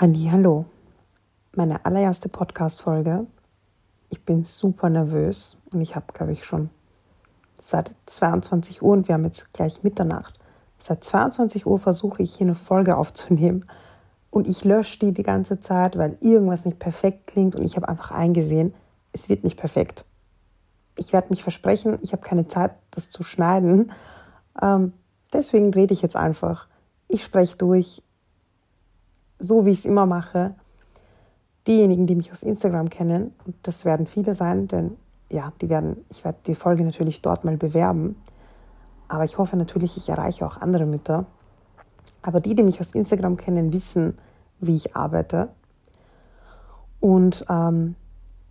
Halli, hallo. Meine allererste Podcast-Folge. Ich bin super nervös und ich habe, glaube ich, schon seit 22 Uhr und wir haben jetzt gleich Mitternacht. Seit 22 Uhr versuche ich hier eine Folge aufzunehmen und ich lösche die die ganze Zeit, weil irgendwas nicht perfekt klingt und ich habe einfach eingesehen, es wird nicht perfekt. Ich werde mich versprechen, ich habe keine Zeit, das zu schneiden. Ähm, deswegen rede ich jetzt einfach. Ich spreche durch, so wie ich es immer mache, diejenigen, die mich aus Instagram kennen, und das werden viele sein, denn ja, die werden, ich werde die Folge natürlich dort mal bewerben, aber ich hoffe natürlich, ich erreiche auch andere Mütter. Aber die, die mich aus Instagram kennen, wissen, wie ich arbeite und ähm,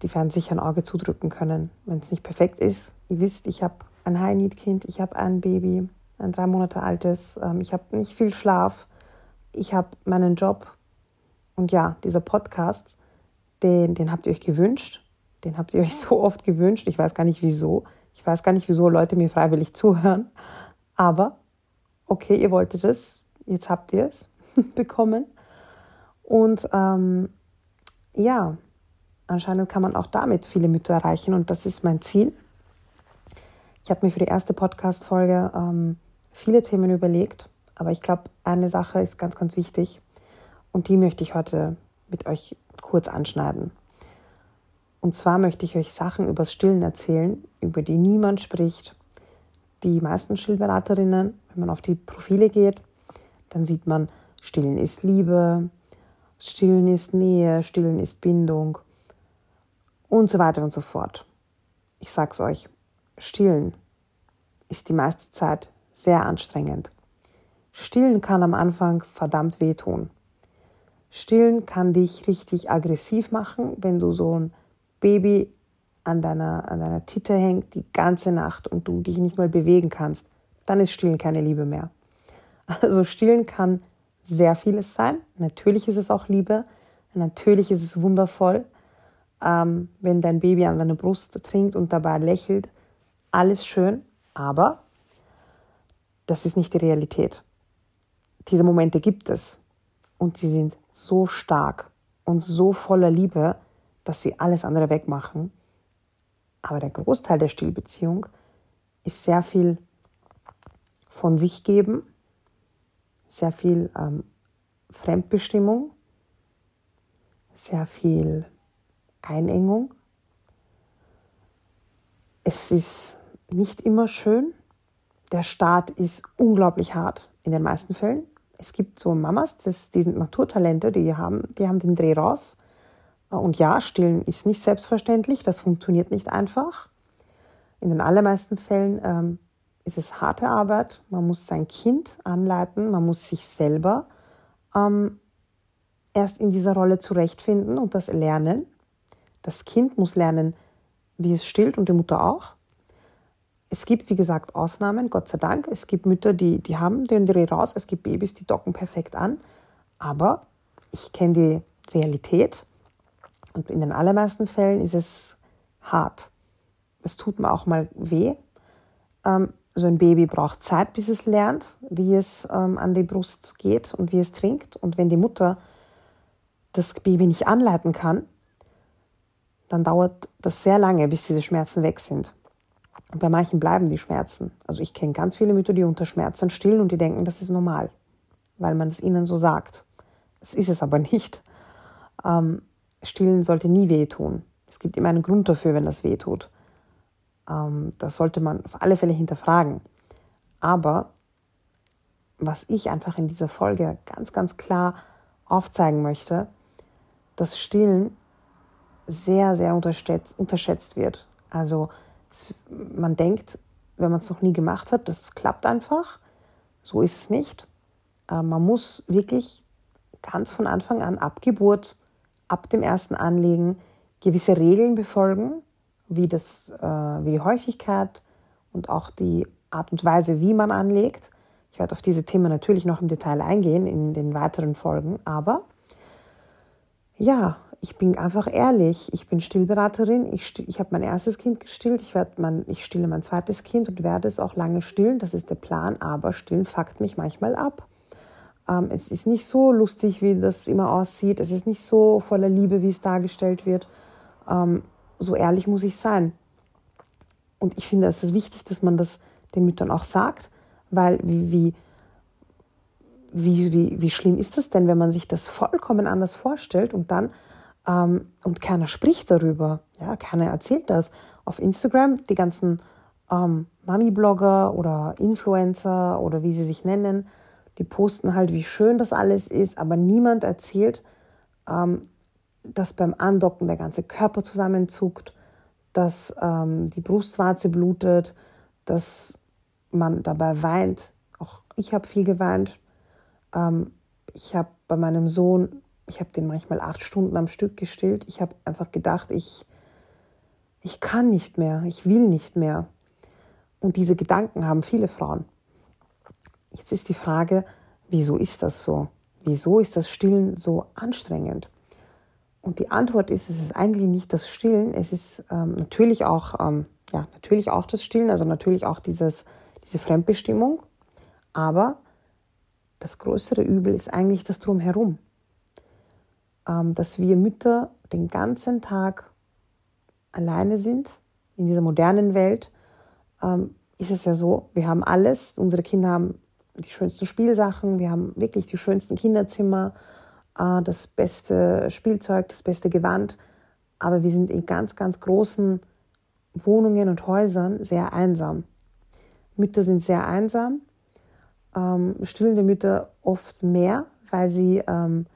die werden sicher ein Auge zudrücken können, wenn es nicht perfekt ist. Ihr wisst, ich habe ein High-Need-Kind, ich habe ein Baby, ein drei Monate altes, ähm, ich habe nicht viel Schlaf, ich habe meinen Job, und ja, dieser Podcast, den, den habt ihr euch gewünscht. Den habt ihr euch so oft gewünscht. Ich weiß gar nicht wieso. Ich weiß gar nicht, wieso Leute mir freiwillig zuhören. Aber okay, ihr wolltet es. Jetzt habt ihr es bekommen. Und ähm, ja, anscheinend kann man auch damit viele Mütter erreichen. Und das ist mein Ziel. Ich habe mir für die erste Podcast-Folge ähm, viele Themen überlegt. Aber ich glaube, eine Sache ist ganz, ganz wichtig. Und die möchte ich heute mit euch kurz anschneiden. Und zwar möchte ich euch Sachen übers Stillen erzählen, über die niemand spricht. Die meisten Stillberaterinnen, wenn man auf die Profile geht, dann sieht man, Stillen ist Liebe, Stillen ist Nähe, Stillen ist Bindung und so weiter und so fort. Ich sag's euch, Stillen ist die meiste Zeit sehr anstrengend. Stillen kann am Anfang verdammt wehtun. Stillen kann dich richtig aggressiv machen, wenn du so ein Baby an deiner, an deiner Titte hängt die ganze Nacht und du dich nicht mal bewegen kannst. Dann ist Stillen keine Liebe mehr. Also Stillen kann sehr vieles sein. Natürlich ist es auch Liebe. Natürlich ist es wundervoll, ähm, wenn dein Baby an deiner Brust trinkt und dabei lächelt. Alles schön, aber das ist nicht die Realität. Diese Momente gibt es und sie sind so stark und so voller Liebe, dass sie alles andere wegmachen. Aber der Großteil der Stillbeziehung ist sehr viel von sich geben, sehr viel ähm, Fremdbestimmung, sehr viel Einengung. Es ist nicht immer schön. Der Start ist unglaublich hart in den meisten Fällen es gibt so Mamas, das, die sind Naturtalente, die haben, die haben den Dreh raus. Und ja, stillen ist nicht selbstverständlich, das funktioniert nicht einfach. In den allermeisten Fällen ähm, ist es harte Arbeit. Man muss sein Kind anleiten, man muss sich selber ähm, erst in dieser Rolle zurechtfinden und das lernen. Das Kind muss lernen, wie es stillt und die Mutter auch. Es gibt, wie gesagt, Ausnahmen, Gott sei Dank. Es gibt Mütter, die, die haben den Dreh raus. Es gibt Babys, die docken perfekt an. Aber ich kenne die Realität und in den allermeisten Fällen ist es hart. Es tut mir auch mal weh. Ähm, so ein Baby braucht Zeit, bis es lernt, wie es ähm, an die Brust geht und wie es trinkt. Und wenn die Mutter das Baby nicht anleiten kann, dann dauert das sehr lange, bis diese Schmerzen weg sind. Und bei manchen bleiben die Schmerzen. Also ich kenne ganz viele Mütter, die unter Schmerzen stillen und die denken, das ist normal, weil man es ihnen so sagt. Das ist es aber nicht. Ähm, stillen sollte nie wehtun. Es gibt immer einen Grund dafür, wenn das wehtut. Ähm, das sollte man auf alle Fälle hinterfragen. Aber was ich einfach in dieser Folge ganz, ganz klar aufzeigen möchte, dass Stillen sehr, sehr unterschätzt, unterschätzt wird. Also man denkt, wenn man es noch nie gemacht hat, das klappt einfach. So ist es nicht. Äh, man muss wirklich ganz von Anfang an, ab Geburt, ab dem ersten Anlegen, gewisse Regeln befolgen, wie, das, äh, wie die Häufigkeit und auch die Art und Weise, wie man anlegt. Ich werde auf diese Themen natürlich noch im Detail eingehen in den weiteren Folgen, aber ja, ich bin einfach ehrlich. Ich bin Stillberaterin. Ich, still, ich habe mein erstes Kind gestillt. Ich, werd mein, ich stille mein zweites Kind und werde es auch lange stillen. Das ist der Plan. Aber stillen fuckt mich manchmal ab. Ähm, es ist nicht so lustig, wie das immer aussieht. Es ist nicht so voller Liebe, wie es dargestellt wird. Ähm, so ehrlich muss ich sein. Und ich finde, es ist wichtig, dass man das den Müttern auch sagt, weil wie, wie, wie, wie schlimm ist das denn, wenn man sich das vollkommen anders vorstellt und dann ähm, und keiner spricht darüber, ja, keiner erzählt das. Auf Instagram, die ganzen ähm, Mami-Blogger oder Influencer oder wie sie sich nennen, die posten halt, wie schön das alles ist, aber niemand erzählt, ähm, dass beim Andocken der ganze Körper zusammenzuckt, dass ähm, die Brustwarze blutet, dass man dabei weint. Auch ich habe viel geweint. Ähm, ich habe bei meinem Sohn, ich habe den manchmal acht Stunden am Stück gestillt. Ich habe einfach gedacht, ich, ich kann nicht mehr, ich will nicht mehr. Und diese Gedanken haben viele Frauen. Jetzt ist die Frage, wieso ist das so? Wieso ist das Stillen so anstrengend? Und die Antwort ist, es ist eigentlich nicht das Stillen, es ist ähm, natürlich auch, ähm, ja, natürlich auch das Stillen, also natürlich auch dieses, diese Fremdbestimmung, aber das größere Übel ist eigentlich das Drumherum. Ähm, dass wir Mütter den ganzen Tag alleine sind in dieser modernen Welt, ähm, ist es ja so, wir haben alles, unsere Kinder haben die schönsten Spielsachen, wir haben wirklich die schönsten Kinderzimmer, äh, das beste Spielzeug, das beste Gewand, aber wir sind in ganz, ganz großen Wohnungen und Häusern sehr einsam. Mütter sind sehr einsam, ähm, stillende Mütter oft mehr, weil sie, ähm,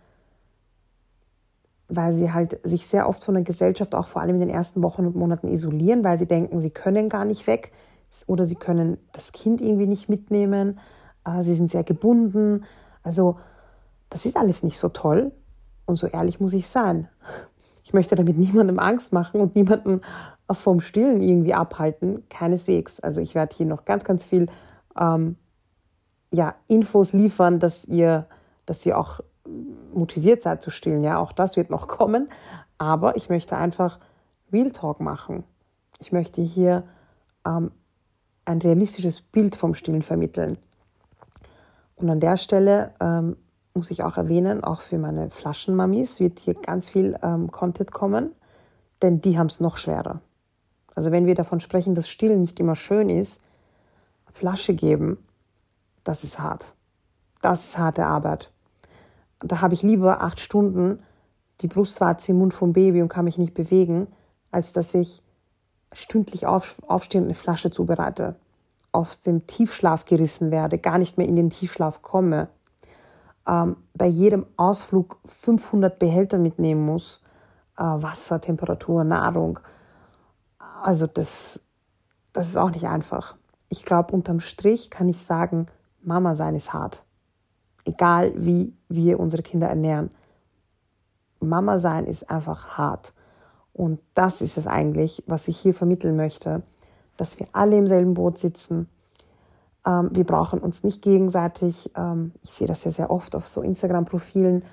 weil sie halt sich sehr oft von der Gesellschaft auch vor allem in den ersten Wochen und Monaten isolieren, weil sie denken, sie können gar nicht weg oder sie können das Kind irgendwie nicht mitnehmen äh, sie sind sehr gebunden. Also das ist alles nicht so toll. Und so ehrlich muss ich sein. Ich möchte damit niemandem Angst machen und niemanden vom Stillen irgendwie abhalten. Keineswegs. Also ich werde hier noch ganz, ganz viel ähm, ja, Infos liefern, dass ihr, dass ihr auch motiviert seid zu stillen. Ja, auch das wird noch kommen. Aber ich möchte einfach Real Talk machen. Ich möchte hier ähm, ein realistisches Bild vom Stillen vermitteln. Und an der Stelle ähm, muss ich auch erwähnen, auch für meine Flaschenmamis wird hier ganz viel ähm, Content kommen, denn die haben es noch schwerer. Also wenn wir davon sprechen, dass Stillen nicht immer schön ist, Flasche geben, das ist hart. Das ist harte Arbeit. Da habe ich lieber acht Stunden die Brustwarze im Mund vom Baby und kann mich nicht bewegen, als dass ich stündlich auf, aufstehe und eine Flasche zubereite aus dem Tiefschlaf gerissen werde, gar nicht mehr in den Tiefschlaf komme, ähm, bei jedem Ausflug 500 Behälter mitnehmen muss, äh, Wasser, Temperatur, Nahrung. Also das, das ist auch nicht einfach. Ich glaube, unterm Strich kann ich sagen, Mama sein ist hart. Egal wie wir unsere Kinder ernähren. Mama sein ist einfach hart. Und das ist es eigentlich, was ich hier vermitteln möchte dass wir alle im selben Boot sitzen. Ähm, wir brauchen uns nicht gegenseitig. Ähm, ich sehe das ja sehr oft auf so Instagram-Profilen,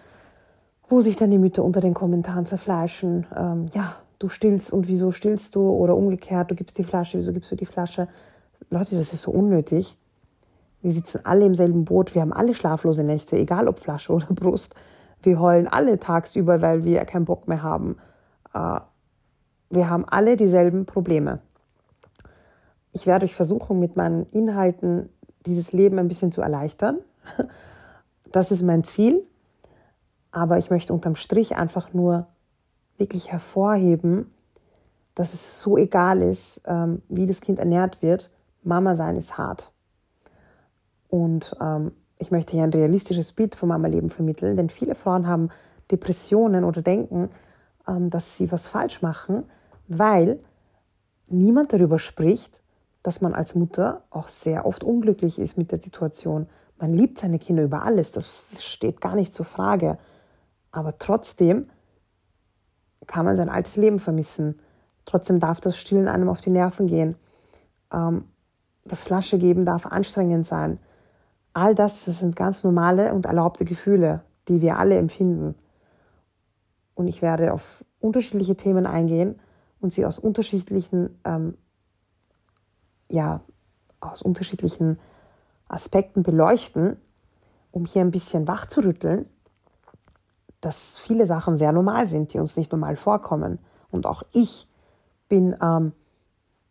wo sich dann die Mütter unter den Kommentaren zerfleischen. Ähm, ja, du stillst und wieso stillst du? Oder umgekehrt, du gibst die Flasche, wieso gibst du die Flasche? Leute, das ist so unnötig. Wir sitzen alle im selben Boot, wir haben alle schlaflose Nächte, egal ob Flasche oder Brust. Wir heulen alle tagsüber, weil wir keinen Bock mehr haben. Äh, wir haben alle dieselben Probleme ich werde euch versuchen, mit meinen Inhalten dieses Leben ein bisschen zu erleichtern. Das ist mein Ziel. Aber ich möchte unterm Strich einfach nur wirklich hervorheben, dass es so egal ist, ähm, wie das Kind ernährt wird. Mama sein ist hart. Und ähm, ich möchte hier ein realistisches Bild vom Mama-Leben vermitteln, denn viele Frauen haben Depressionen oder denken, ähm, dass sie was falsch machen, weil niemand darüber spricht, dass man als Mutter auch sehr oft unglücklich ist mit der Situation. Man liebt seine Kinder über alles, das steht gar nicht zur Frage. Aber trotzdem kann man sein altes Leben vermissen. Trotzdem darf das Stillen einem auf die Nerven gehen. Ähm, das Flasche geben darf anstrengend sein. All das, das sind ganz normale und erlaubte Gefühle, die wir alle empfinden. Und ich werde auf unterschiedliche Themen eingehen und sie aus unterschiedlichen ähm, ja aus unterschiedlichen Aspekten beleuchten. um hier ein bisschen wach zu rütteln, dass viele Sachen sehr normal sind, die uns nicht normal vorkommen. Und auch ich bin ähm,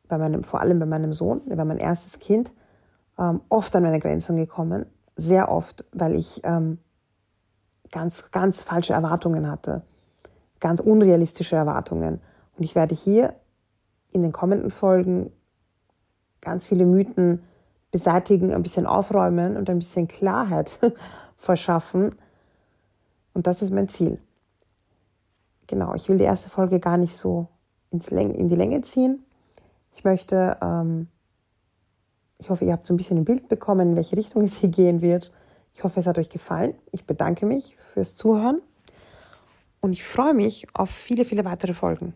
bei meinem, vor allem bei meinem Sohn, war mein erstes Kind, ähm, oft an meine Grenzen gekommen. Sehr oft, weil ich ähm, ganz, ganz falsche Erwartungen hatte. Ganz unrealistische Erwartungen. Und ich werde hier in den kommenden Folgen ganz viele Mythen beseitigen, ein bisschen aufräumen und ein bisschen Klarheit verschaffen. Und das ist mein Ziel. Genau, ich will die erste Folge gar nicht so ins in die Länge ziehen. Ich möchte, ähm, ich hoffe, ihr habt so ein bisschen ein Bild bekommen, in welche Richtung es hier gehen wird. Ich hoffe, es hat euch gefallen. Ich bedanke mich fürs Zuhören und ich freue mich auf viele, viele weitere Folgen.